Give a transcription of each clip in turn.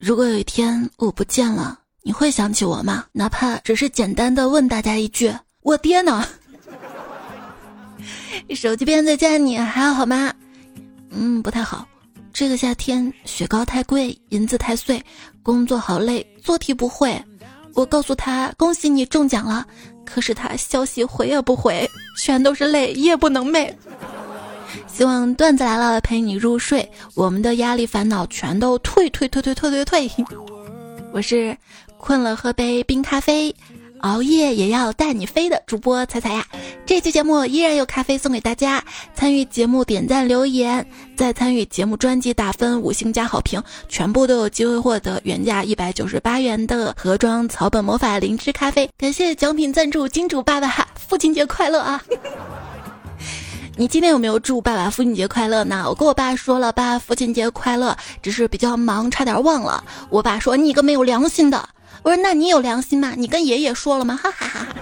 如果有一天我不见了，你会想起我吗？哪怕只是简单的问大家一句：“我爹呢？” 手机边再见，你还好吗？嗯，不太好。这个夏天雪糕太贵，银子太碎，工作好累，做题不会。我告诉他恭喜你中奖了，可是他消息回也不回，全都是泪，夜不能寐。希望段子来了陪你入睡，我们的压力烦恼全都退退退退退退退。我是困了喝杯冰咖啡。熬夜也要带你飞的主播彩彩呀，这期节目依然有咖啡送给大家。参与节目点赞留言，再参与节目专辑打分五星加好评，全部都有机会获得原价一百九十八元的盒装草本魔法灵芝咖啡。感谢奖品赞助金主爸爸，父亲节快乐啊！你今天有没有祝爸爸父亲节快乐呢？我跟我爸说了，爸父亲节快乐，只是比较忙，差点忘了。我爸说你个没有良心的。我说：“那你有良心吗？你跟爷爷说了吗？”哈哈哈哈！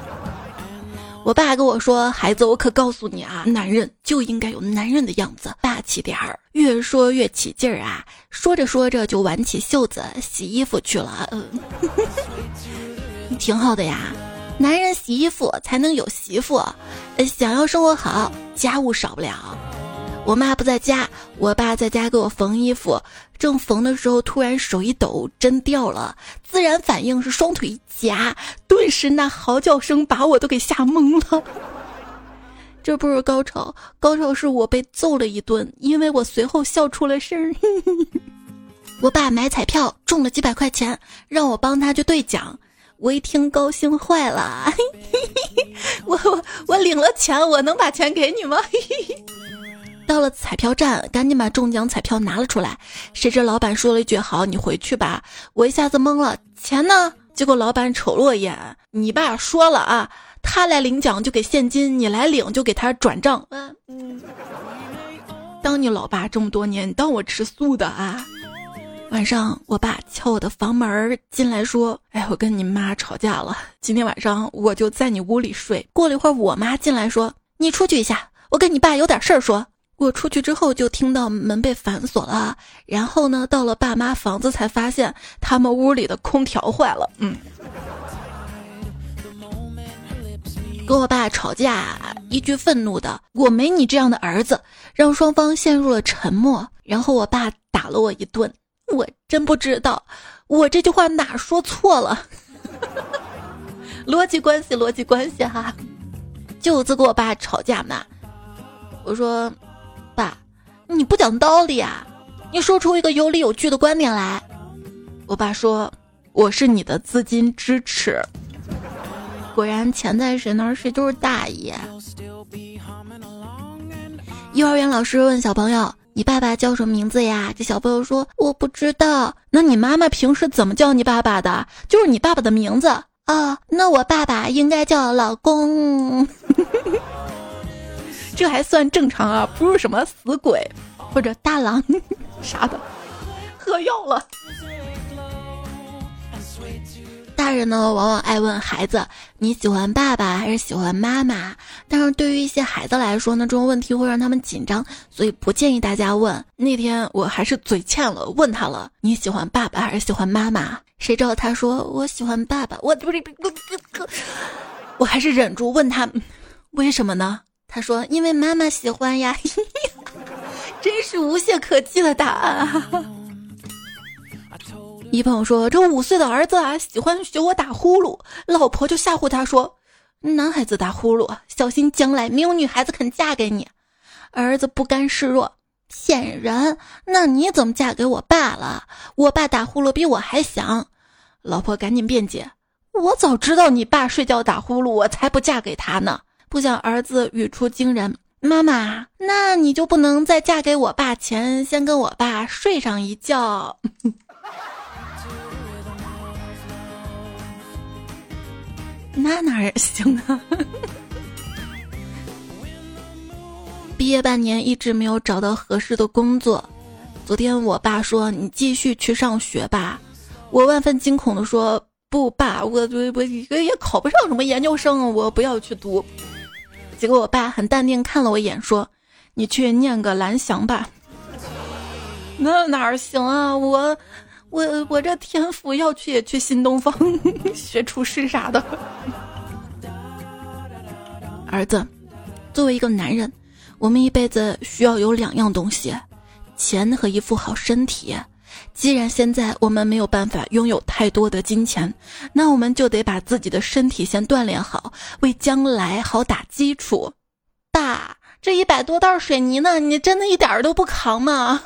我爸跟我说：“孩子，我可告诉你啊，男人就应该有男人的样子，霸气点儿。”越说越起劲儿啊，说着说着就挽起袖子洗衣服去了。嗯，挺好的呀，男人洗衣服才能有媳妇。想要生活好，家务少不了。我妈不在家，我爸在家给我缝衣服。正缝的时候，突然手一抖，针掉了。自然反应是双腿一夹，顿时那嚎叫声把我都给吓懵了。这不是高潮，高潮是我被揍了一顿，因为我随后笑出了声。我爸买彩票中了几百块钱，让我帮他去兑奖。我一听高兴坏了，我我我领了钱，我能把钱给你吗？到了彩票站，赶紧把中奖彩票拿了出来。谁知老板说了一句：“好，你回去吧。”我一下子懵了，钱呢？结果老板瞅了我一眼：“你爸说了啊，他来领奖就给现金，你来领就给他转账。”嗯，当你老爸这么多年，你当我吃素的啊。晚上，我爸敲我的房门进来说：“哎，我跟你妈吵架了，今天晚上我就在你屋里睡。”过了一会儿，我妈进来说：“你出去一下，我跟你爸有点事儿说。”我出去之后就听到门被反锁了，然后呢，到了爸妈房子才发现他们屋里的空调坏了。嗯，跟我爸吵架，一句愤怒的“我没你这样的儿子”，让双方陷入了沉默。然后我爸打了我一顿，我真不知道我这句话哪说错了。逻辑关系，逻辑关系哈。舅子跟我爸吵架嘛，我说。爸，你不讲道理啊！你说出一个有理有据的观点来。我爸说：“我是你的资金支持。”果然，钱在谁那儿，谁就是大爷。幼儿园老师问小朋友：“你爸爸叫什么名字呀？”这小朋友说：“我不知道。”那你妈妈平时怎么叫你爸爸的？就是你爸爸的名字啊？那我爸爸应该叫老公。这还算正常啊，不是什么死鬼或者大郎 啥的，喝药了。大人呢，往往爱问孩子你喜欢爸爸还是喜欢妈妈，但是对于一些孩子来说呢，这种问题会让他们紧张，所以不建议大家问。那天我还是嘴欠了，问他了你喜欢爸爸还是喜欢妈妈？谁知道他说我喜欢爸爸，我不是，我还是忍住问他为什么呢？他说：“因为妈妈喜欢呀，真是无懈可击的答案。”一朋友说：“这五岁的儿子啊，喜欢学我打呼噜，老婆就吓唬他说：‘男孩子打呼噜，小心将来没有女孩子肯嫁给你。’儿子不甘示弱，骗人！那你怎么嫁给我爸了？我爸打呼噜比我还响。老婆赶紧辩解：我早知道你爸睡觉打呼噜，我才不嫁给他呢。”不想儿子语出惊人，妈妈，那你就不能在嫁给我爸前先跟我爸睡上一觉？那哪行啊？毕业半年一直没有找到合适的工作，昨天我爸说你继续去上学吧，我万分惊恐的说不，爸，我我我也考不上什么研究生啊，我不要去读。结果我爸很淡定看了我一眼，说：“你去念个蓝翔吧。”那哪儿行啊？我我我这天赋要去也去新东方 学厨师啥的。儿子，作为一个男人，我们一辈子需要有两样东西：钱和一副好身体。既然现在我们没有办法拥有太多的金钱，那我们就得把自己的身体先锻炼好，为将来好打基础。爸，这一百多袋水泥呢，你真的一点儿都不扛吗？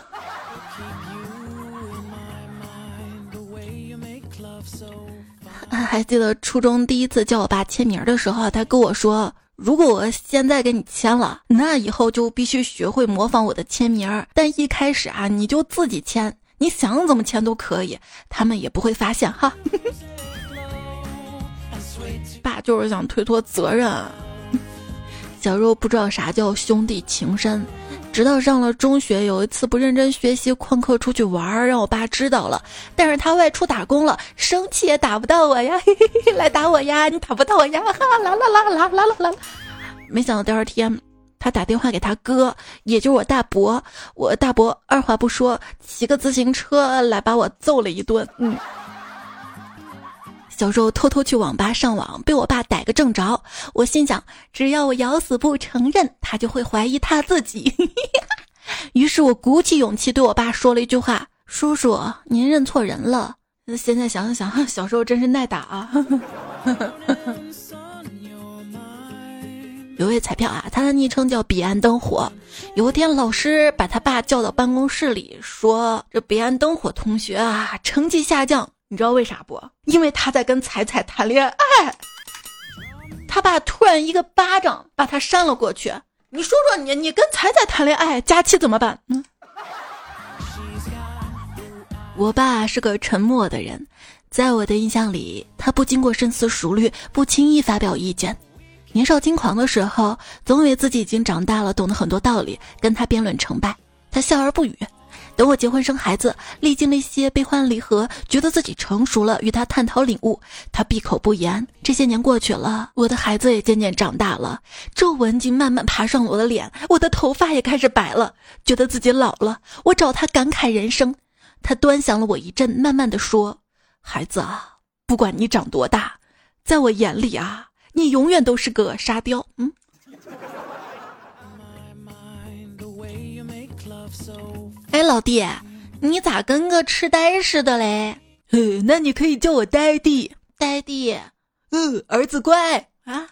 还记得初中第一次叫我爸签名的时候，他跟我说：“如果我现在给你签了，那以后就必须学会模仿我的签名。但一开始啊，你就自己签，你想怎么签都可以，他们也不会发现哈。”爸就是想推脱责任。小时候不知道啥叫兄弟情深。直到上了中学，有一次不认真学习，旷课出去玩儿，让我爸知道了。但是他外出打工了，生气也打不到我呀，嘿嘿嘿，来打我呀，你打不到我呀，哈啦啦啦啦啦啦啦。没想到第二天，他打电话给他哥，也就是我大伯，我大伯二话不说，骑个自行车来把我揍了一顿。嗯。小时候偷偷去网吧上网，被我爸逮个正着。我心想，只要我咬死不承认，他就会怀疑他自己。于是我鼓起勇气对我爸说了一句话：“叔叔，您认错人了。”现在想想，小时候真是耐打啊！有位彩票啊，他的昵称叫彼岸灯火。有一天，老师把他爸叫到办公室里，说：“这彼岸灯火同学啊，成绩下降。”你知道为啥不？因为他在跟彩彩谈恋爱。他爸突然一个巴掌把他扇了过去。你说说你，你跟彩彩谈恋爱，佳期怎么办？嗯。我爸是个沉默的人，在我的印象里，他不经过深思熟虑，不轻易发表意见。年少轻狂的时候，总以为自己已经长大了，懂得很多道理，跟他辩论成败，他笑而不语。等我结婚生孩子，历经了一些悲欢离合，觉得自己成熟了，与他探讨领悟，他闭口不言。这些年过去了，我的孩子也渐渐长大了，皱纹竟慢慢爬上了我的脸，我的头发也开始白了，觉得自己老了。我找他感慨人生，他端详了我一阵，慢慢的说：“孩子啊，不管你长多大，在我眼里啊，你永远都是个沙雕。”嗯。哎，老弟，你咋跟个痴呆似的嘞？呃，那你可以叫我呆弟，呆弟。嗯，儿子乖啊。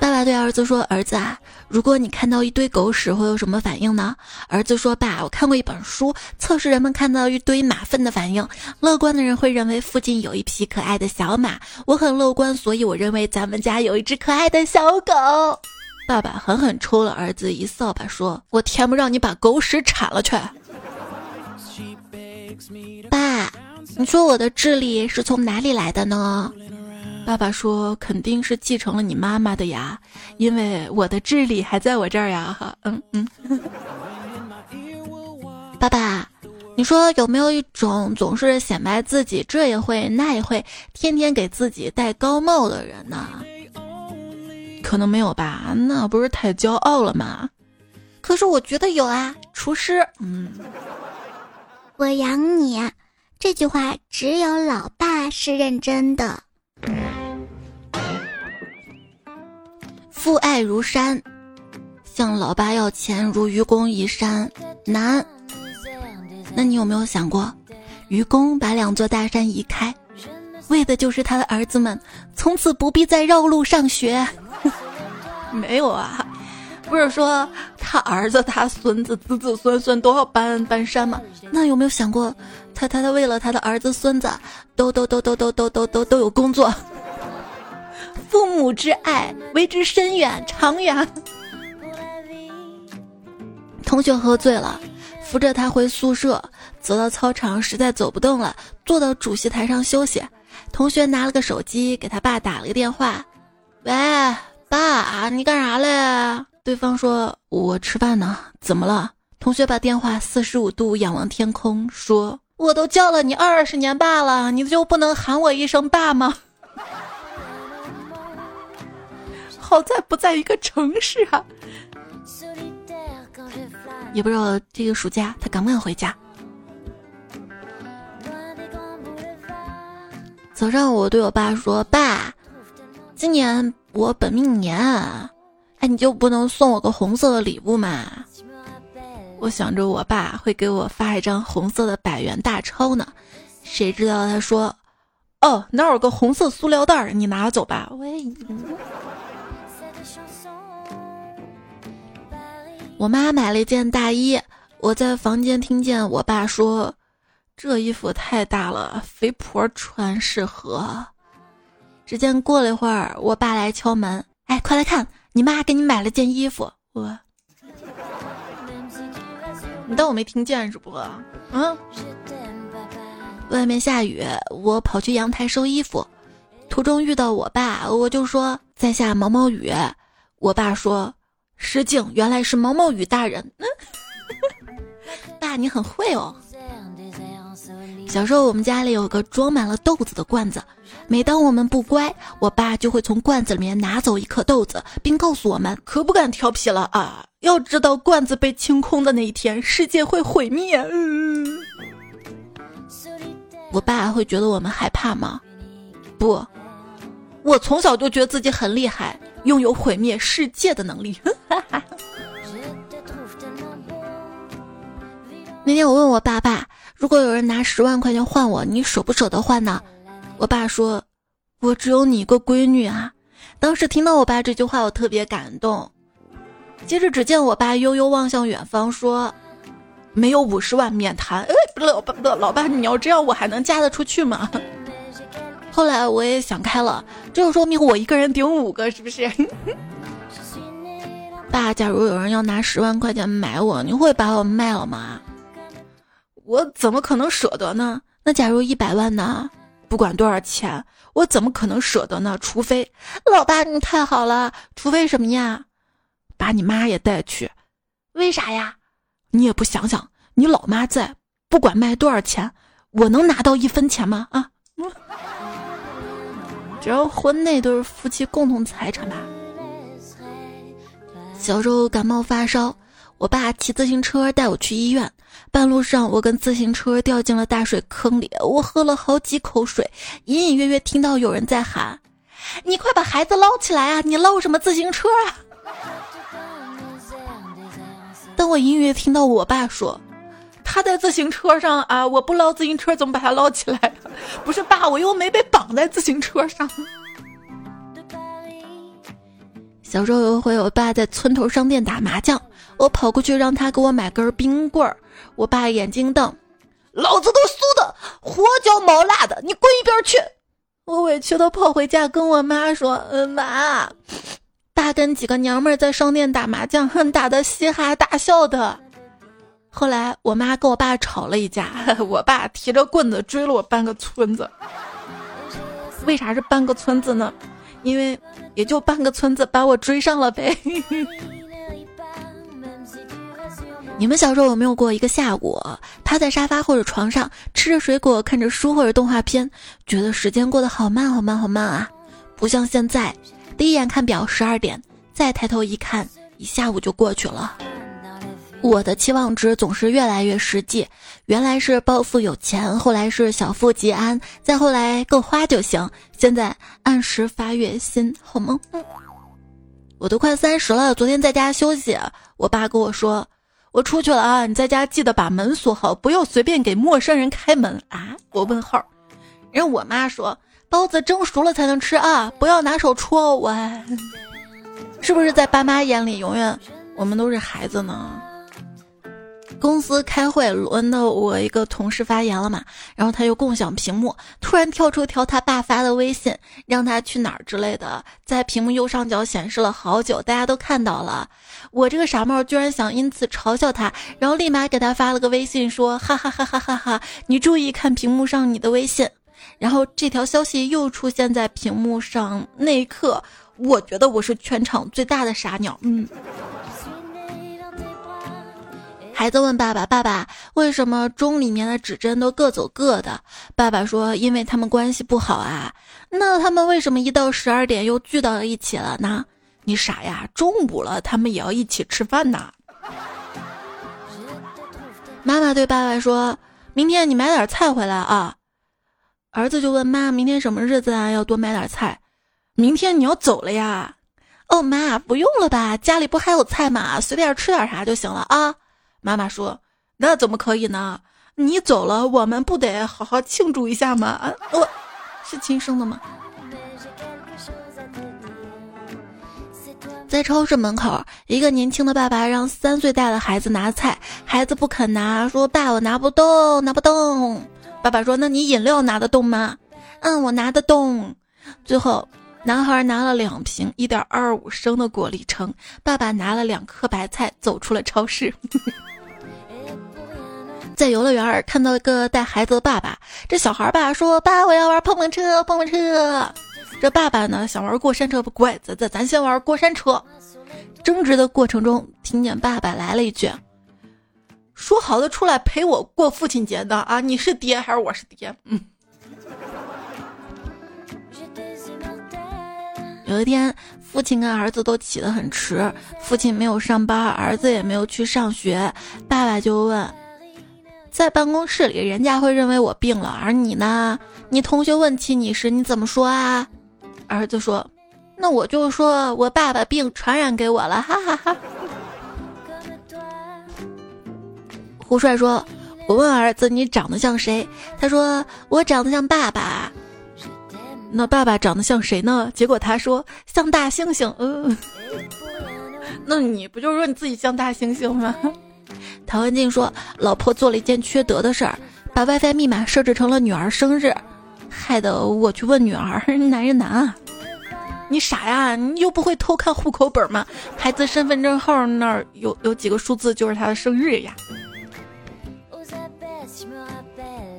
爸爸对儿子说：“儿子啊，如果你看到一堆狗屎，会有什么反应呢？”儿子说：“爸，我看过一本书，测试人们看到一堆马粪的反应。乐观的人会认为附近有一匹可爱的小马。我很乐观，所以我认为咱们家有一只可爱的小狗。”爸爸狠狠抽了儿子一扫把，说：“我天不让你把狗屎铲了去！”爸，你说我的智力是从哪里来的呢？爸爸说：“肯定是继承了你妈妈的呀，因为我的智力还在我这儿呀。”哈，嗯嗯。爸爸，你说有没有一种总是显摆自己这也会那也会，天天给自己戴高帽的人呢？可能没有吧，那不是太骄傲了吗？可是我觉得有啊，厨师。嗯，我养你，这句话只有老爸是认真的。父爱如山，向老爸要钱如愚公移山难。那你有没有想过，愚公把两座大山移开，为的就是他的儿子们从此不必再绕路上学。没有啊，不是说他儿子、他孙子、子子孙孙都要搬搬山吗？那有没有想过，他他他为了他的儿子、孙子，都都都都都都都都都有工作？父母之爱为之深远长远。同学喝醉了，扶着他回宿舍，走到操场，实在走不动了，坐到主席台上休息。同学拿了个手机给他爸打了个电话，喂。爸，你干啥嘞？”对方说：“我吃饭呢，怎么了？”同学把电话四十五度仰望天空，说：“我都叫了你二十年爸了，你就不能喊我一声爸吗？” 好在不在一个城市啊，也不知道这个暑假他敢不敢回家。早上我对我爸说：“爸，今年我本命年，哎，你就不能送我个红色的礼物吗？”我想着我爸会给我发一张红色的百元大钞呢，谁知道他说：“哦，那有个红色塑料袋，你拿走吧。”。我妈买了一件大衣，我在房间听见我爸说：“这衣服太大了，肥婆穿适合。”只见过了一会儿，我爸来敲门：“哎，快来看，你妈给你买了件衣服。”我，你当我没听见是不？嗯。外面下雨，我跑去阳台收衣服，途中遇到我爸，我就说在下毛毛雨。我爸说。失敬，原来是毛毛雨大人。爸，你很会哦。小时候我们家里有个装满了豆子的罐子，每当我们不乖，我爸就会从罐子里面拿走一颗豆子，并告诉我们可不敢调皮了啊！要知道罐子被清空的那一天，世界会毁灭。嗯，我爸会觉得我们害怕吗？不，我从小就觉得自己很厉害。拥有毁灭世界的能力。那天我问我爸爸，如果有人拿十万块钱换我，你舍不舍得换呢？我爸说：“我只有你一个闺女啊。”当时听到我爸这句话，我特别感动。接着，只见我爸悠悠望向远方，说：“没有五十万免谈。”哎，老爸，老爸，你要这样，我还能嫁得出去吗？后来我也想开了，这就说明我一个人顶五个，是不是？爸，假如有人要拿十万块钱买我，你会把我卖了吗？我怎么可能舍得呢？那假如一百万呢？不管多少钱，我怎么可能舍得呢？除非，老爸你太好了，除非什么呀？把你妈也带去，为啥呀？你也不想想，你老妈在，不管卖多少钱，我能拿到一分钱吗？啊？只要婚内都是夫妻共同财产吧。小时候感冒发烧，我爸骑自行车带我去医院。半路上，我跟自行车掉进了大水坑里，我喝了好几口水，隐隐约约听到有人在喊：“你快把孩子捞起来啊！你捞什么自行车啊？”但我隐约听到我爸说。他在自行车上啊！我不捞自行车，怎么把他捞起来？不是爸，我又没被绑在自行车上。小时候有一回，我爸在村头商店打麻将，我跑过去让他给我买根冰棍儿。我爸眼睛瞪：“老子都酥的，活嚼毛辣的，你滚一边去！”我委屈的跑回家跟我妈说：“嗯，妈，爸跟几个娘们儿在商店打麻将，哼打的嘻哈大笑的。”后来我妈跟我爸吵了一架，我爸提着棍子追了我半个村子。为啥是半个村子呢？因为也就半个村子把我追上了呗。你们小时候有没有过一个下午，趴在沙发或者床上吃着水果，看着书或者动画片，觉得时间过得好慢好慢好慢啊？不像现在，第一眼看表十二点，再抬头一看，一下午就过去了。我的期望值总是越来越实际，原来是暴富有钱，后来是小富即安，再后来够花就行。现在按时发月薪，好吗？我都快三十了，昨天在家休息，我爸跟我说，我出去了啊，你在家记得把门锁好，不要随便给陌生人开门啊。我问号，然后我妈说，包子蒸熟了才能吃啊，不要拿手戳我。是不是在爸妈眼里，永远我们都是孩子呢？公司开会，轮到我一个同事发言了嘛，然后他又共享屏幕，突然跳出条他爸发的微信，让他去哪儿之类的，在屏幕右上角显示了好久，大家都看到了。我这个傻帽居然想因此嘲笑他，然后立马给他发了个微信说：哈哈哈哈哈哈！你注意看屏幕上你的微信。然后这条消息又出现在屏幕上，那一刻，我觉得我是全场最大的傻鸟。嗯。孩子问爸爸：“爸爸，为什么钟里面的指针都各走各的？”爸爸说：“因为他们关系不好啊。”那他们为什么一到十二点又聚到一起了呢？你傻呀！中午了，他们也要一起吃饭呢。妈妈对爸爸说：“明天你买点菜回来啊。”儿子就问妈：“明天什么日子啊？要多买点菜。”明天你要走了呀？哦，妈，不用了吧？家里不还有菜吗？随便吃点啥就行了啊。妈妈说：“那怎么可以呢？你走了，我们不得好好庆祝一下吗？”啊我是亲生的吗？在超市门口，一个年轻的爸爸让三岁大的孩子拿菜，孩子不肯拿，说：“爸，我拿不动，拿不动。”爸爸说：“那你饮料拿得动吗？”“嗯，我拿得动。”最后。男孩拿了两瓶一点二五升的果粒橙，爸爸拿了两颗白菜走出了超市。在游乐园看到一个带孩子的爸爸，这小孩爸说：“爸，我要玩碰碰车，碰碰车。”这爸爸呢想玩过山车，不乖，咱咱咱先玩过山车。争执的过程中，听见爸爸来了一句：“说好的出来陪我过父亲节的啊，你是爹还是我是爹？”嗯。有一天，父亲跟儿子都起得很迟，父亲没有上班，儿子也没有去上学，爸爸就问：“在办公室里，人家会认为我病了，而你呢？你同学问起你时，你怎么说啊？”儿子说：“那我就说我爸爸病传染给我了，哈哈哈。”胡帅说：“我问儿子你长得像谁？他说我长得像爸爸。”那爸爸长得像谁呢？结果他说像大猩猩。嗯，那你不就是说你自己像大猩猩吗？陶文静说，老婆做了一件缺德的事儿，把 WiFi 密码设置成了女儿生日，害得我去问女儿，男人难啊，你傻呀？你又不会偷看户口本吗？孩子身份证号那儿有有几个数字就是他的生日呀。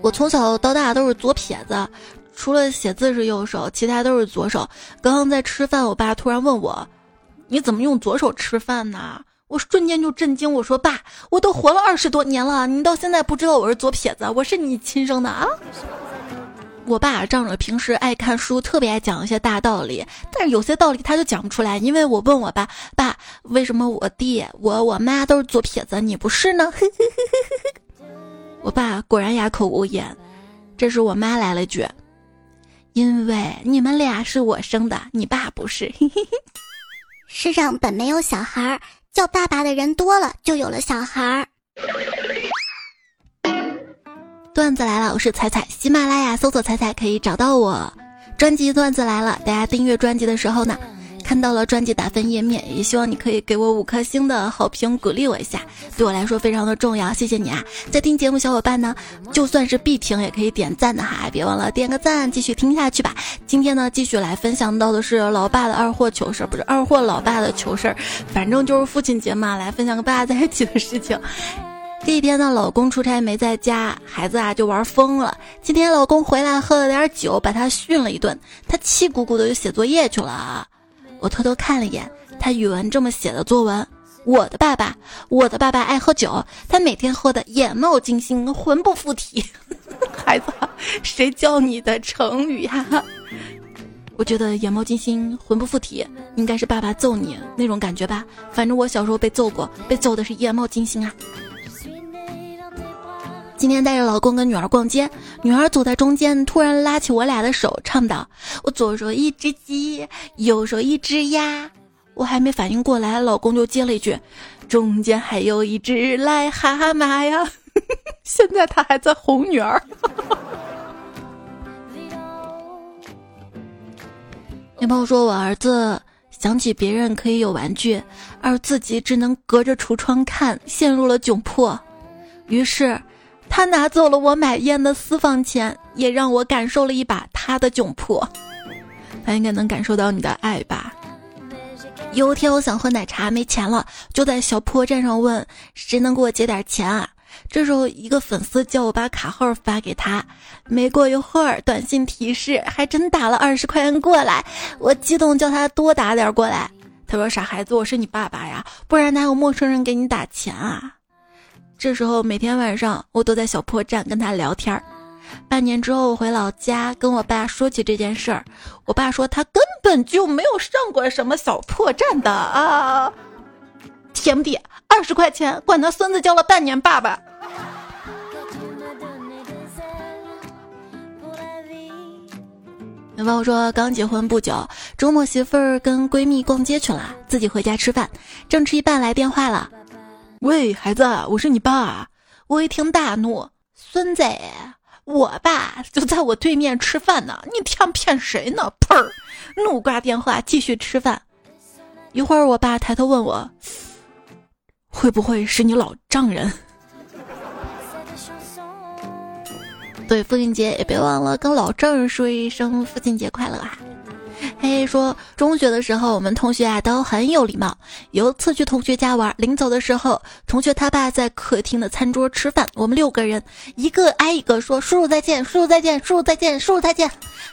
我从小到大都是左撇子。除了写字是右手，其他都是左手。刚刚在吃饭，我爸突然问我：“你怎么用左手吃饭呢？”我瞬间就震惊，我说：“爸，我都活了二十多年了，你到现在不知道我是左撇子？我是你亲生的啊！”我爸仗着平时爱看书，特别爱讲一些大道理，但是有些道理他就讲不出来，因为我问我爸：“爸，为什么我弟、我、我妈都是左撇子，你不是呢？” 我爸果然哑口无言。这时我妈来了句。因为你们俩是我生的，你爸不是。世上本没有小孩儿，叫爸爸的人多了，就有了小孩儿。段子来了，我是彩彩，喜马拉雅搜索“彩彩”可以找到我。专辑段子来了，大家订阅专辑的时候呢？看到了专辑打分页面，也希望你可以给我五颗星的好评，鼓励我一下，对我来说非常的重要，谢谢你啊！在听节目小伙伴呢，就算是必听也可以点赞的哈，别忘了点个赞，继续听下去吧。今天呢，继续来分享到的是老爸的二货糗事儿，不是二货老爸的糗事儿，反正就是父亲节嘛，来分享跟爸爸在一起的事情。这一天呢，老公出差没在家，孩子啊就玩疯了。今天老公回来喝了点酒，把他训了一顿，他气鼓鼓的就写作业去了。我偷偷看了一眼，他语文这么写的作文：我的爸爸，我的爸爸爱喝酒，他每天喝的眼冒金星，魂不附体。孩子，谁教你的成语呀？我觉得眼冒金星，魂不附体，应该是爸爸揍你那种感觉吧。反正我小时候被揍过，被揍的是眼冒金星啊。今天带着老公跟女儿逛街，女儿走在中间，突然拉起我俩的手，唱道：“我左手一只鸡，右手一只鸭。”我还没反应过来，老公就接了一句：“中间还有一只癞蛤蟆呀！” 现在他还在哄女儿。女朋友说：“我儿子想起别人可以有玩具，而自己只能隔着橱窗看，陷入了窘迫。”于是。他拿走了我买烟的私房钱，也让我感受了一把他的窘迫。他应该能感受到你的爱吧？有一天我想喝奶茶，没钱了，就在小破站上问谁能给我借点钱啊？这时候一个粉丝叫我把卡号发给他，没过一会儿短信提示还真打了二十块钱过来，我激动叫他多打点过来。他说：“傻孩子，我是你爸爸呀，不然哪有陌生人给你打钱啊？”这时候每天晚上我都在小破站跟他聊天儿。半年之后我回老家跟我爸说起这件事儿，我爸说他根本就没有上过什么小破站的啊！天不地，二十块钱管他孙子叫了半年爸爸。有朋友说刚结婚不久，周末媳妇儿跟闺蜜逛街去了，自己回家吃饭，正吃一半来电话了。喂，孩子，我是你爸。我一听大怒，孙子，我爸就在我对面吃饭呢，你想骗谁呢？砰！怒挂电话，继续吃饭。一会儿，我爸抬头问我，会不会是你老丈人？对，父亲节也别忘了跟老丈人说一声父亲节快乐啊！嘿，说中学的时候，我们同学啊都很有礼貌。有一次去同学家玩，临走的时候，同学他爸在客厅的餐桌吃饭，我们六个人一个挨一个说：“叔叔再见，叔叔再见，叔叔再见，叔叔再见。”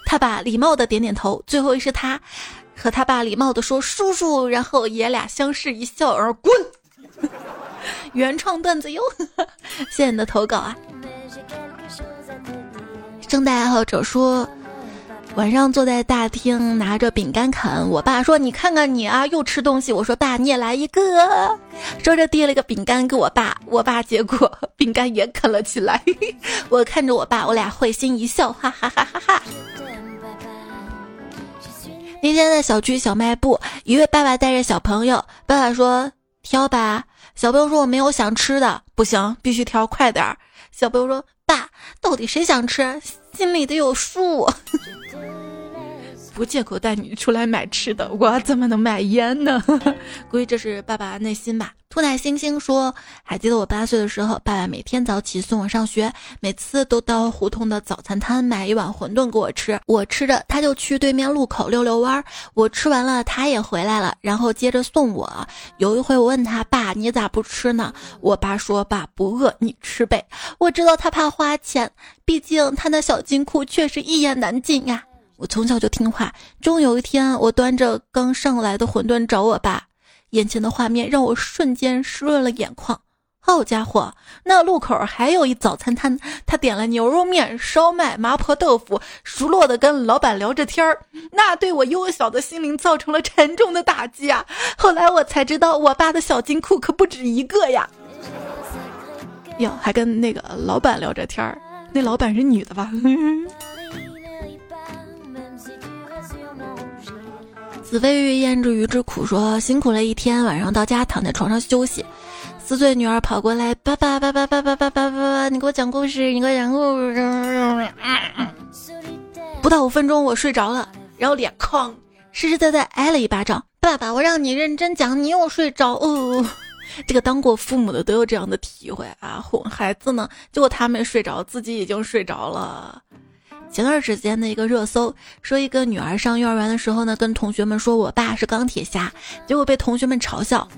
他爸礼貌的点点头。最后是他和他爸礼貌的说：“叔叔。”然后爷俩相视一笑而滚。原创段子哟，谢谢你的投稿啊！圣诞爱好者说。晚上坐在大厅拿着饼干啃，我爸说：“你看看你啊，又吃东西。”我说：“爸，你也来一个。”说着递了一个饼干给我爸，我爸结果饼干也啃了起来。我看着我爸，我俩会心一笑，哈哈哈哈哈。那天在小区小卖部，一位爸爸带着小朋友，爸爸说：“挑吧。”小朋友说：“我没有想吃的，不行，必须挑，快点儿。”小朋友说：“，到底谁想吃？心里得有数。”不借口带你出来买吃的，我怎么能买烟呢？估计这是爸爸内心吧。兔奶星星说：“还记得我八岁的时候，爸爸每天早起送我上学，每次都到胡同的早餐摊买一碗馄饨给我吃。我吃着，他就去对面路口溜溜弯儿。我吃完了，他也回来了，然后接着送我。有一回我问他爸，你咋不吃呢？我爸说爸不饿，你吃呗。我知道他怕花钱，毕竟他那小金库确实一言难尽呀。”我从小就听话，终有一天，我端着刚上来的馄饨找我爸，眼前的画面让我瞬间湿润了眼眶。好家伙，那路口还有一早餐摊，他点了牛肉面、烧麦、麻婆豆腐，熟络的跟老板聊着天儿，那对我幼小的心灵造成了沉重的打击啊！后来我才知道，我爸的小金库可不止一个呀。哟，还跟那个老板聊着天儿，那老板是女的吧？子非鱼焉知鱼之苦？说辛苦了一天，晚上到家躺在床上休息，四岁女儿跑过来，爸爸爸爸爸爸爸爸爸爸，你给我讲故事，你给我讲故事。不到五分钟，我睡着了，然后脸哐，实实在在挨了一巴掌。爸爸，我让你认真讲，你又睡着。哦，这个当过父母的都有这样的体会啊，哄孩子呢，结果他没睡着，自己已经睡着了。前段时间的一个热搜说，一个女儿上幼儿园的时候呢，跟同学们说我爸是钢铁侠，结果被同学们嘲笑。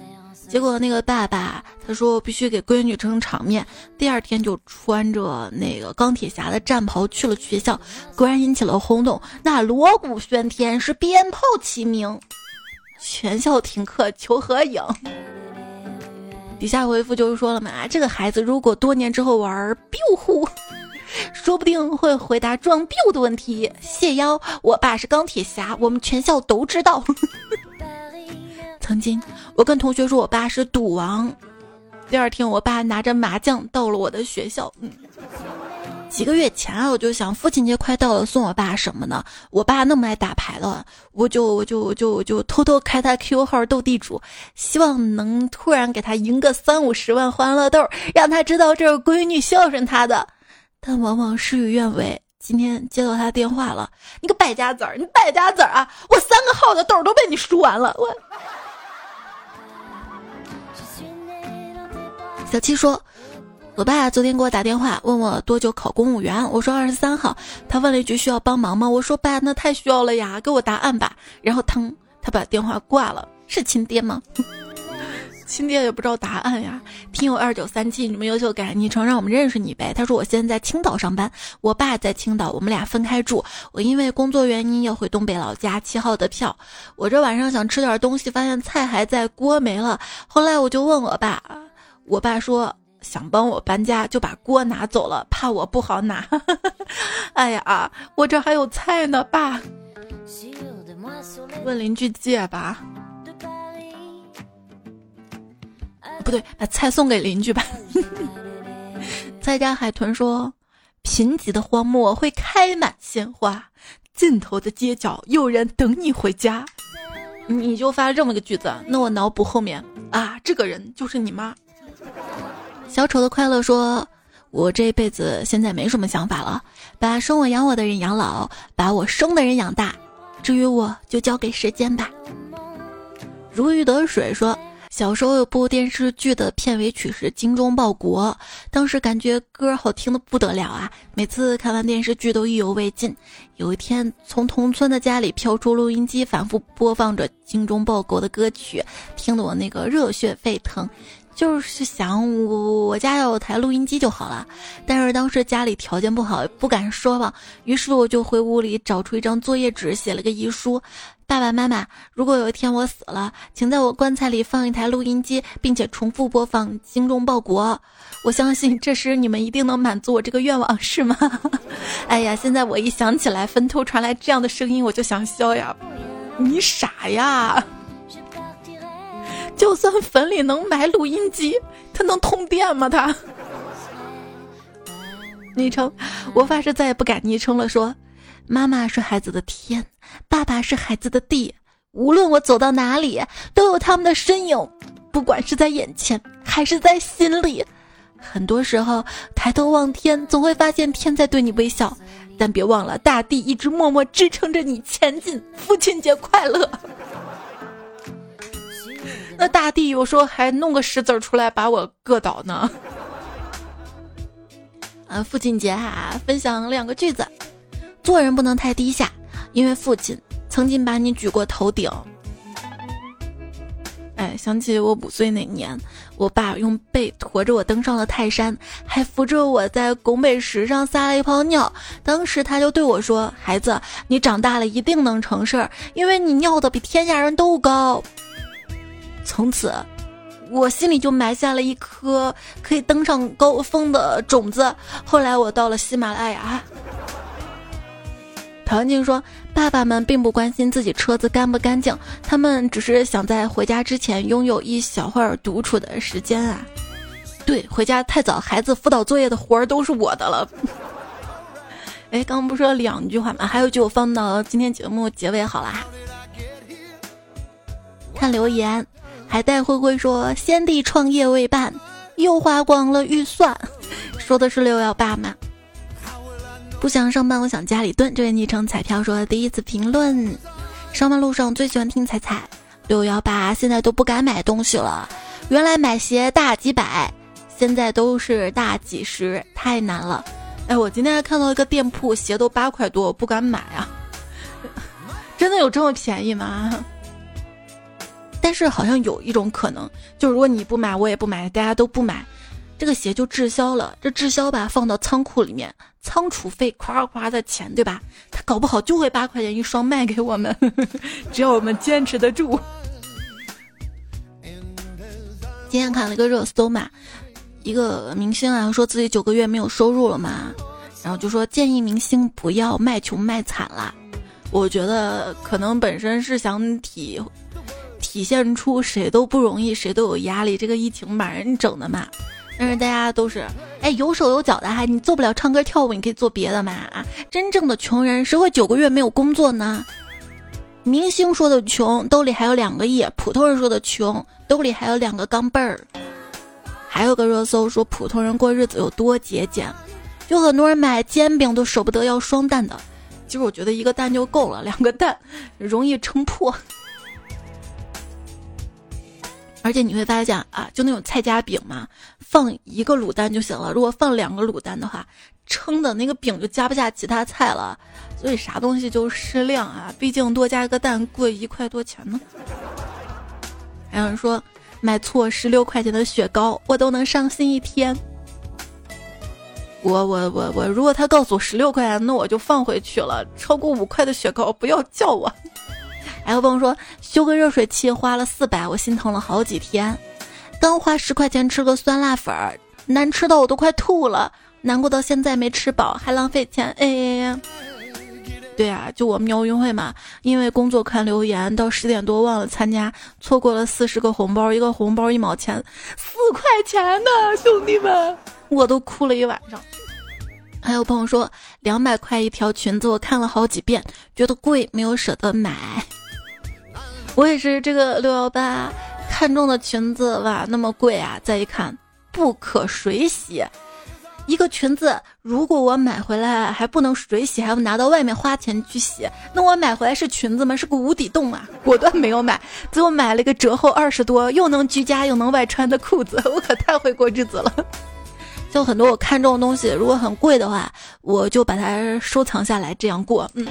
结果那个爸爸他说必须给闺女撑场面，第二天就穿着那个钢铁侠的战袍去了学校，果然引起了轰动，那锣鼓喧天，是鞭炮齐鸣，全校停课求合影。底下回复就是说了嘛，这个孩子如果多年之后玩 biu 呼。说不定会回答装 biu 的问题。谢邀，我爸是钢铁侠，我们全校都知道。曾经，我跟同学说我爸是赌王。第二天，我爸拿着麻将到了我的学校。嗯，几个月前啊，我就想父亲节快到了，送我爸什么呢？我爸那么爱打牌了，我就我就就就偷偷开他 Q 号斗地主，希望能突然给他赢个三五十万欢乐豆，让他知道这是闺女孝顺他的。但往往事与愿违。今天接到他电话了，你个败家子儿，你败家子儿啊！我三个号的豆都被你输完了。我小七说，我爸昨天给我打电话，问我多久考公务员。我说二十三号。他问了一句需要帮忙吗？我说爸，那太需要了呀，给我答案吧。然后腾，他把电话挂了。是亲爹吗？亲爹也不知道答案呀！听友二九三七，你们优秀改昵称，让我们认识你呗。他说我现在在青岛上班，我爸在青岛，我们俩分开住。我因为工作原因要回东北老家，七号的票。我这晚上想吃点东西，发现菜还在，锅没了。后来我就问我爸，我爸说想帮我搬家，就把锅拿走了，怕我不好拿。哎呀，我这还有菜呢，爸，问邻居借吧。不对，把菜送给邻居吧。在家海豚说：“贫瘠的荒漠会开满鲜花，尽头的街角有人等你回家。你就发这么个句子，那我脑补后面啊，这个人就是你妈。小丑的快乐说：“我这辈子现在没什么想法了，把生我养我的人养老，把我生的人养大，至于我就交给时间吧。”如鱼得水说。小时候有部电视剧的片尾曲是《精忠报国》，当时感觉歌好听的不得了啊！每次看完电视剧都意犹未尽。有一天，从同村的家里飘出录音机，反复播放着《精忠报国》的歌曲，听得我那个热血沸腾。就是想我我家要有台录音机就好了，但是当时家里条件不好，不敢说吧。于是我就回屋里找出一张作业纸，写了个遗书：爸爸妈妈，如果有一天我死了，请在我棺材里放一台录音机，并且重复播放《精忠报国》。我相信这时你们一定能满足我这个愿望，是吗？哎呀，现在我一想起来坟头传来这样的声音，我就想笑呀。你傻呀！就算坟里能埋录音机，它能通电吗？它。昵称，我发誓再也不改昵称了。说，妈妈是孩子的天，爸爸是孩子的地，无论我走到哪里，都有他们的身影，不管是在眼前还是在心里。很多时候，抬头望天，总会发现天在对你微笑，但别忘了，大地一直默默支撑着你前进。父亲节快乐！那大地有时候还弄个石子出来把我硌倒呢。啊，父亲节哈，分享两个句子：做人不能太低下，因为父亲曾经把你举过头顶。哎，想起我五岁那年，我爸用背驮着我登上了泰山，还扶着我在拱北石上撒了一泡尿。当时他就对我说：“孩子，你长大了一定能成事儿，因为你尿的比天下人都高。”从此，我心里就埋下了一颗可以登上高峰的种子。后来我到了喜马拉雅。唐静说：“爸爸们并不关心自己车子干不干净，他们只是想在回家之前拥有一小会儿独处的时间啊。”对，回家太早，孩子辅导作业的活儿都是我的了。哎，刚刚不说两句话吗？还有一句我放到今天节目结尾好啦。看留言。还带灰灰说：“先帝创业未半，又花光了预算。”说的是六幺八吗？不想上班，我想家里蹲。这位昵称彩票说：“第一次评论，上班路上最喜欢听彩彩。六幺八现在都不敢买东西了，原来买鞋大几百，现在都是大几十，太难了。哎，我今天还看到一个店铺，鞋都八块多，不敢买啊。真的有这么便宜吗？”但是好像有一种可能，就如果你不买，我也不买，大家都不买，这个鞋就滞销了。这滞销吧，放到仓库里面，仓储费夸夸的钱，对吧？他搞不好就会八块钱一双卖给我们，只要我们坚持得住。今天看了一个热搜嘛，一个明星啊说自己九个月没有收入了嘛，然后就说建议明星不要卖穷卖惨啦。我觉得可能本身是想体。体现出谁都不容易，谁都有压力。这个疫情把人整的嘛，但是大家都是哎有手有脚的哈，你做不了唱歌跳舞，你可以做别的嘛啊！真正的穷人谁会九个月没有工作呢？明星说的穷，兜里还有两个亿；普通人说的穷，兜里还有两个钢镚儿。还有个热搜说普通人过日子有多节俭，就很多人买煎饼都舍不得要双蛋的。其实我觉得一个蛋就够了，两个蛋容易撑破。而且你会发现啊，就那种菜夹饼嘛，放一个卤蛋就行了。如果放两个卤蛋的话，撑的那个饼就夹不下其他菜了。所以啥东西就适量啊，毕竟多加一个蛋贵一块多钱呢。还有人说买错十六块钱的雪糕，我都能伤心一天。我我我我，如果他告诉我十六块钱，那我就放回去了。超过五块的雪糕不要叫我。还有朋友说修个热水器花了四百，我心疼了好几天。刚花十块钱吃个酸辣粉儿，难吃到我都快吐了，难过到现在没吃饱还浪费钱。哎呀！对啊，就我们奥运会嘛，因为工作看留言到十点多忘了参加，错过了四十个红包，一个红包一毛钱，四块钱呢，兄弟们，我都哭了一晚上。还有朋友说两百块一条裙子，我看了好几遍，觉得贵，没有舍得买。我也是这个六幺八看中的裙子哇，那么贵啊！再一看，不可水洗。一个裙子，如果我买回来还不能水洗，还要拿到外面花钱去洗，那我买回来是裙子吗？是个无底洞啊！果断没有买，最后买了一个折后二十多，又能居家又能外穿的裤子，我可太会过日子了。就很多我看中的东西，如果很贵的话，我就把它收藏下来，这样过。嗯，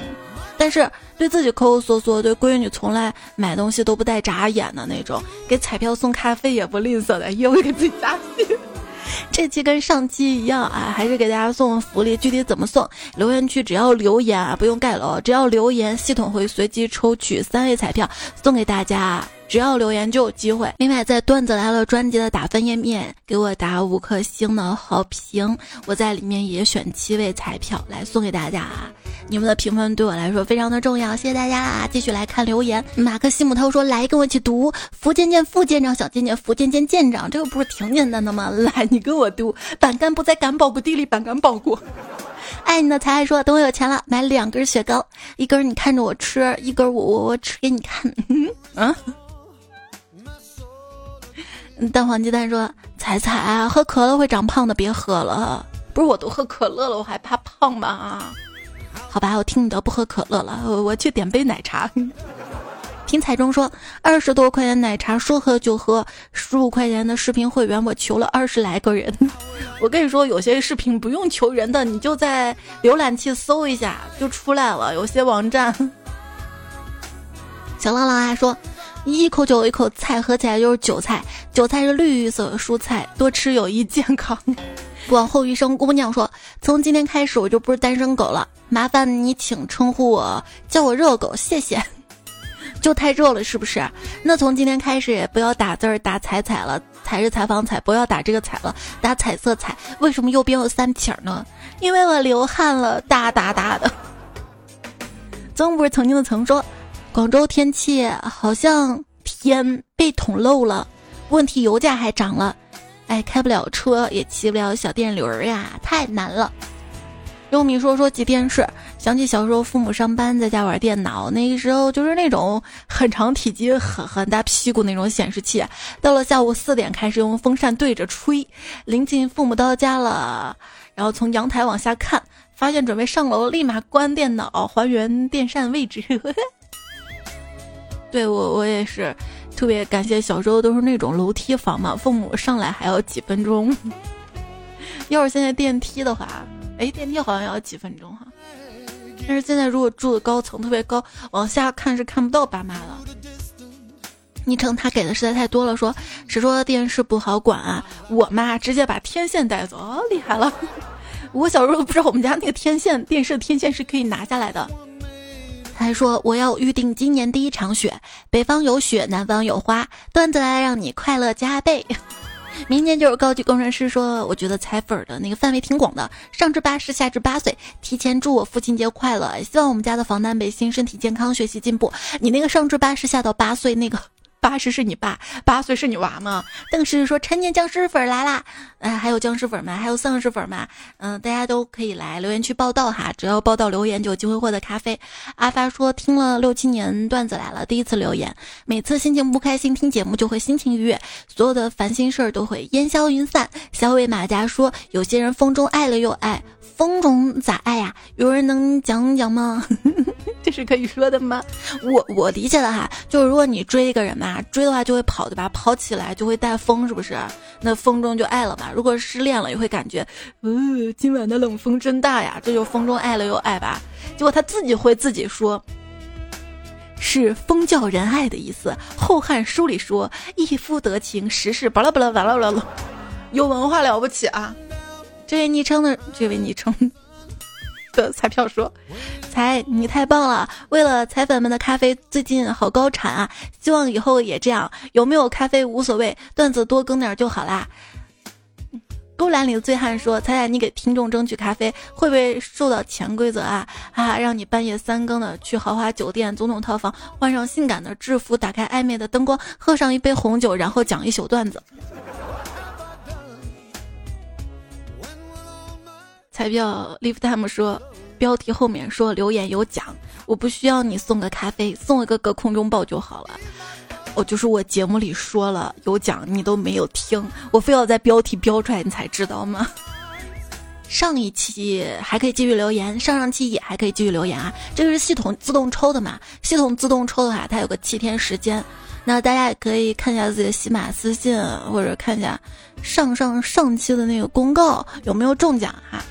但是对自己抠抠缩缩，对闺女从来买东西都不带眨眼的那种，给彩票送咖啡也不吝啬的，也会给自己加戏。这期跟上期一样啊，还是给大家送福利。具体怎么送？留言区只要留言啊，不用盖楼，只要留言，系统会随机抽取三位彩票送给大家。只要留言就有机会。另外，在段子来了专辑的打分页面，给我打五颗星的好评，我在里面也选七位彩票来送给大家啊。你们的评分对我来说非常的重要，谢谢大家啦！继续来看留言，马克西姆涛说：“来跟我一起读，福建舰副舰长，小贱贱，福建舰舰长，这个不是挺简单的吗？来，你跟我读，板干不在干包谷地里，板干包谷。爱你的才爱说，等我有钱了，买两根雪糕，一根你看着我吃，一根我我我吃给你看。嗯。蛋黄鸡蛋说：“彩彩喝可乐会长胖的，别喝了。不是我都喝可乐了，我还怕胖吗？好吧，我听你的，不喝可乐了，我去点杯奶茶。”听彩中说：“二十多块钱奶茶说喝就喝，十五块钱的视频会员我求了二十来个人。我跟你说，有些视频不用求人的，你就在浏览器搜一下就出来了。有些网站。”小浪浪还说。一口酒一口菜，合起来就是韭菜。韭菜是绿色蔬菜，多吃有益健康。往后余生姑娘说：“从今天开始，我就不是单身狗了。麻烦你请称呼我，叫我热狗，谢谢。就太热了，是不是？那从今天开始也不要打字儿打彩彩了，彩是采访彩，不要打这个彩了，打彩色彩。为什么右边有三撇呢？因为我流汗了，哒哒哒的。曾不是曾经的曾说。”广州天气好像天被捅漏了，问题油价还涨了，哎，开不了车也骑不了小电驴儿呀，太难了。优米说说起电视，想起小时候父母上班在家玩电脑，那个时候就是那种很长体积、很很大屁股那种显示器，到了下午四点开始用风扇对着吹，临近父母到家了，然后从阳台往下看，发现准备上楼，立马关电脑，还原电扇位置。对我，我也是特别感谢小时候都是那种楼梯房嘛，父母上来还要几分钟。要是现在电梯的话，哎，电梯好像要几分钟哈。但是现在如果住的高层特别高，往下看是看不到爸妈的。昵称他给的实在太多了，说谁说电视不好管啊？我妈直接把天线带走，哦厉害了。我小时候不知道我们家那个天线电视天线是可以拿下来的。他还说：“我要预定今年第一场雪，北方有雪，南方有花，段子来让你快乐加倍。明年就是高级工程师。说我觉得彩粉的那个范围挺广的，上至八十，下至八岁。提前祝我父亲节快乐，希望我们家的防弹背心身体健康，学习进步。你那个上至八十，下到八岁那个。”八十是你爸，八岁是你娃吗？邓诗说：“陈年僵尸粉来啦！哎，还有僵尸粉吗？还有丧尸粉吗？嗯，大家都可以来留言区报道哈，只要报道留言就有机会获得咖啡。”阿发说：“听了六七年段子来了，第一次留言。每次心情不开心，听节目就会心情愉悦，所有的烦心事儿都会烟消云散。”小尾马甲说：“有些人风中爱了又爱，风中咋爱呀？有人能讲讲吗？这是可以说的吗？我我理解的哈，就是如果你追一个人嘛。”追的话就会跑，对吧？跑起来就会带风，是不是？那风中就爱了嘛。如果失恋了，也会感觉，呃，今晚的冷风真大呀。这就风中爱了又爱吧。结果他自己会自己说，是风叫人爱的意思。《后汉书》里说，一夫得情，十世巴拉巴拉巴拉巴拉，有文化了不起啊！这位昵称的，这位昵称。的彩票说：“彩，你太棒了！为了彩粉们的咖啡，最近好高产啊！希望以后也这样。有没有咖啡无所谓，段子多更点就好啦。”勾栏里的醉汉说：“彩彩，你给听众争取咖啡，会不会受到潜规则啊？啊，让你半夜三更的去豪华酒店、总统套房，换上性感的制服，打开暧昧的灯光，喝上一杯红酒，然后讲一宿段子。”彩票 live time 说，标题后面说留言有奖，我不需要你送个咖啡，送一个隔空拥抱就好了。哦，就是我节目里说了有奖，你都没有听，我非要在标题标出来，你才知道吗？上一期还可以继续留言，上上期也还可以继续留言啊。这个是系统自动抽的嘛？系统自动抽的话，它有个七天时间。那大家也可以看一下自己的喜马私信，或者看一下上上上期的那个公告有没有中奖哈。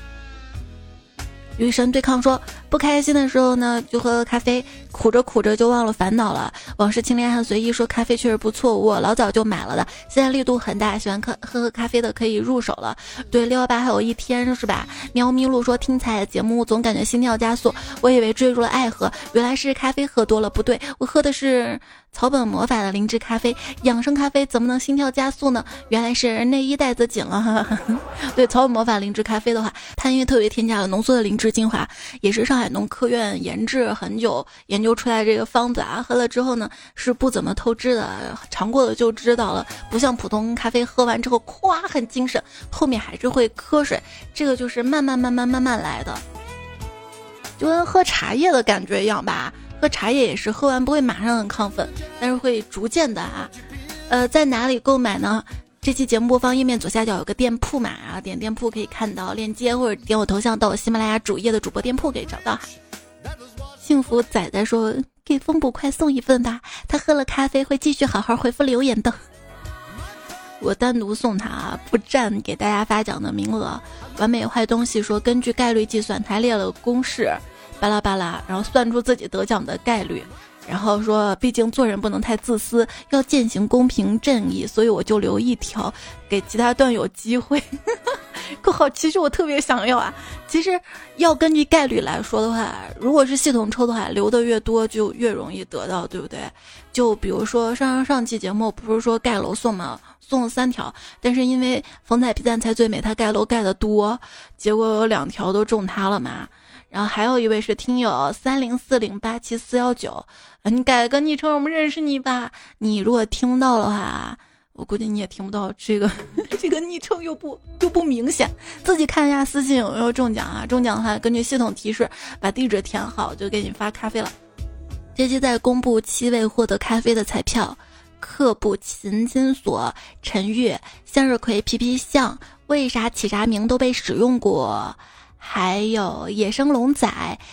与神对抗说，不开心的时候呢，就喝咖啡，苦着苦着就忘了烦恼了。往事清莲很随意说，咖啡确实不错，我老早就买了的，现在力度很大，喜欢喝喝喝咖啡的可以入手了。对，六幺八还有一天是吧？喵咪路说，听彩节目总感觉心跳加速，我以为坠入了爱河，原来是咖啡喝多了，不对，我喝的是。草本魔法的灵芝咖啡，养生咖啡怎么能心跳加速呢？原来是内衣带子紧了。对，草本魔法灵芝咖啡的话，它因为特别添加了浓缩的灵芝精华，也是上海农科院研制很久研究出来这个方子啊。喝了之后呢，是不怎么透支的，尝过了就知道了。不像普通咖啡，喝完之后咵很精神，后面还是会瞌睡。这个就是慢慢慢慢慢慢来的，就跟喝茶叶的感觉一样吧。喝茶叶也是，喝完不会马上很亢奋，但是会逐渐的啊。呃，在哪里购买呢？这期节目播放页面左下角有个店铺嘛，然后点店铺可以看到链接，或者点我头像到我喜马拉雅主页的主播店铺可以找到哈。幸福仔仔说给风捕快送一份吧，他喝了咖啡会继续好好回复留言的。我单独送他啊，不占给大家发奖的名额。完美坏东西说根据概率计算，他列了公式。巴拉巴拉，然后算出自己得奖的概率，然后说，毕竟做人不能太自私，要践行公平正义，所以我就留一条，给其他段友机会。括号，其实我特别想要啊，其实要根据概率来说的话，如果是系统抽的话，留的越多就越容易得到，对不对？就比如说上上上期节目不是说盖楼送吗？送了三条，但是因为风采皮蛋才最美，他盖楼盖的多，结果有两条都中他了嘛。然后还有一位是听友三零四零八七四幺九，你改个昵称，我们认识你吧。你如果听到的话，我估计你也听不到这个 这个昵称又不又不明显，自己看一下私信有没有中奖啊？中奖的话，根据系统提示把地址填好，就给你发咖啡了。这期在公布七位获得咖啡的彩票：克布琴金锁、陈月、向日葵、皮皮象。为啥起啥名都被使用过？还有野生龙仔、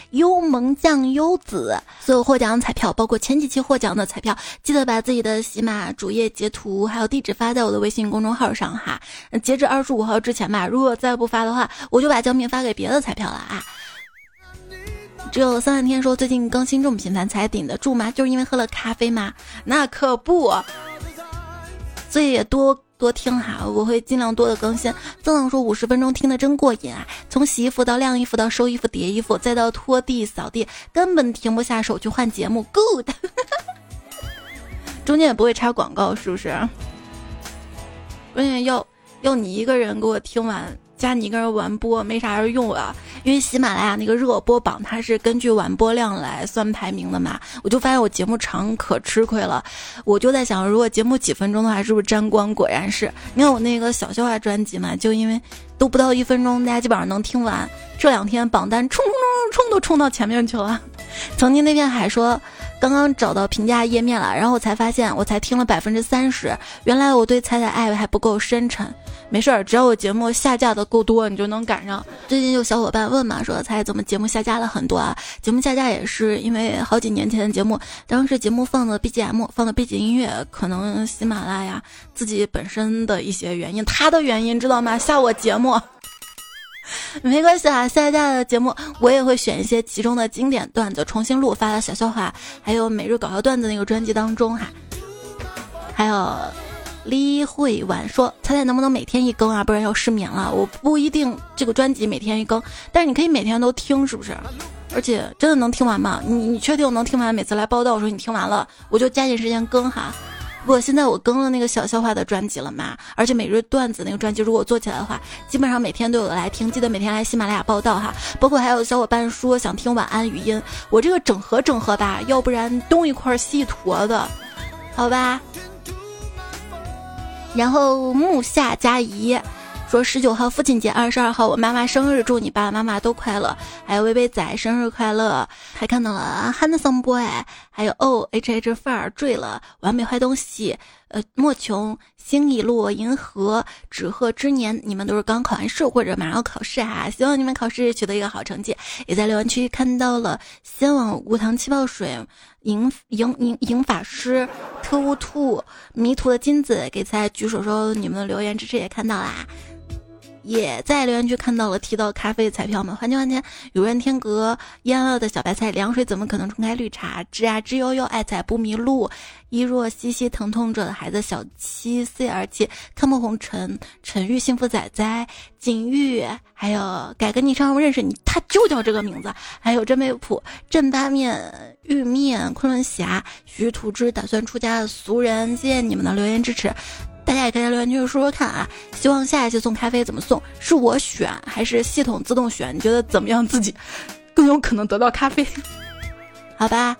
幽萌酱优子，所有获奖彩票，包括前几期获奖的彩票，记得把自己的喜马主页截图，还有地址发在我的微信公众号上哈。截至二十五号之前吧，如果再不发的话，我就把奖品发给别的彩票了啊。只有三万天说最近更新这么频繁，才顶得住吗？就是因为喝了咖啡吗？那可不，所以多。多听哈，我会尽量多的更新。曾总说五十分钟听的真过瘾啊！从洗衣服到晾衣服到收衣服叠衣服，再到拖地扫地，根本停不下手去换节目。Good，中间也不会插广告，是不是？关键要要你一个人给我听完。加你一个人完播没啥用啊，因为喜马拉雅那个热播榜它是根据完播量来算排名的嘛，我就发现我节目长可吃亏了，我就在想，如果节目几分钟的话，是不是沾光？果然是，你看我那个小笑话专辑嘛，就因为都不到一分钟，大家基本上能听完。这两天榜单冲冲冲冲冲都冲到前面去了。曾经那片海说，刚刚找到评价页面了，然后我才发现，我才听了百分之三十，原来我对彩彩爱还不够深沉。没事儿，只要我节目下架的够多，你就能赶上。最近有小伙伴问嘛，说猜怎么节目下架了很多啊？节目下架也是因为好几年前的节目，当时节目放的 BGM 放的背景音乐，可能喜马拉雅自己本身的一些原因，他的原因知道吗？下我节目 没关系啊，下架的节目我也会选一些其中的经典段子重新录发到小笑话，还有每日搞笑段子那个专辑当中哈，还有。李慧婉说：“猜猜能不能每天一更啊？不然要失眠了。我不一定这个专辑每天一更，但是你可以每天都听，是不是？而且真的能听完吗？你你确定能听完？每次来报道，的时候你听完了，我就加紧时间更哈。不过现在我更了那个小笑话的专辑了嘛，而且每日段子那个专辑，如果做起来的话，基本上每天都有来听。记得每天来喜马拉雅报道哈。包括还有小伙伴说想听晚安语音，我这个整合整合吧，要不然东一块西一坨的，好吧？”然后木下佳怡说十九号父亲节，二十二号我妈妈生日，祝你爸爸妈妈都快乐。还有微微仔生日快乐，还看到了 handsome boy，还有 o h h 范儿坠了，完美坏东西，呃莫琼星已落银河纸鹤之年，你们都是刚考完试或者马上要考试哈，希望你们考试取得一个好成绩。也在留言区看到了仙网无糖气泡水。银银银银法师特务兔迷途的金子给在举手说你们的留言支持也看到啦，也在留言区看到了提到咖啡彩票们，环境环境有人天阁腌了的小白菜凉水怎么可能冲开绿茶？吱啊吱悠悠爱彩不迷路，一若兮兮疼痛着的孩子小七 C 二七看破红尘陈玉幸福仔仔锦玉还有改个昵称认识你他就叫这个名字，还有真美普镇八面。玉面昆仑侠徐图之打算出家的俗人，谢谢你们的留言支持，大家也可以在留言区说说看啊。希望下一期送咖啡怎么送？是我选还是系统自动选？你觉得怎么样？自己更有可能得到咖啡？好吧，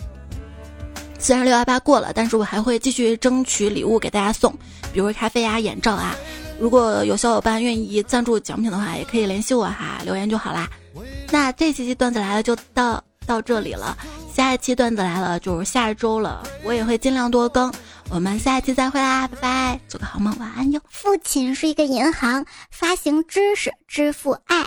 虽然六幺八过了，但是我还会继续争取礼物给大家送，比如咖啡啊、眼罩啊。如果有小伙伴愿意赞助奖品的话，也可以联系我哈，留言就好啦。那这期段子来了就到到这里了。下一期段子来了，就是下周了，我也会尽量多更。我们下一期再会啦，拜拜，做个好梦，晚安哟。父亲是一个银行，发行知识，支付爱。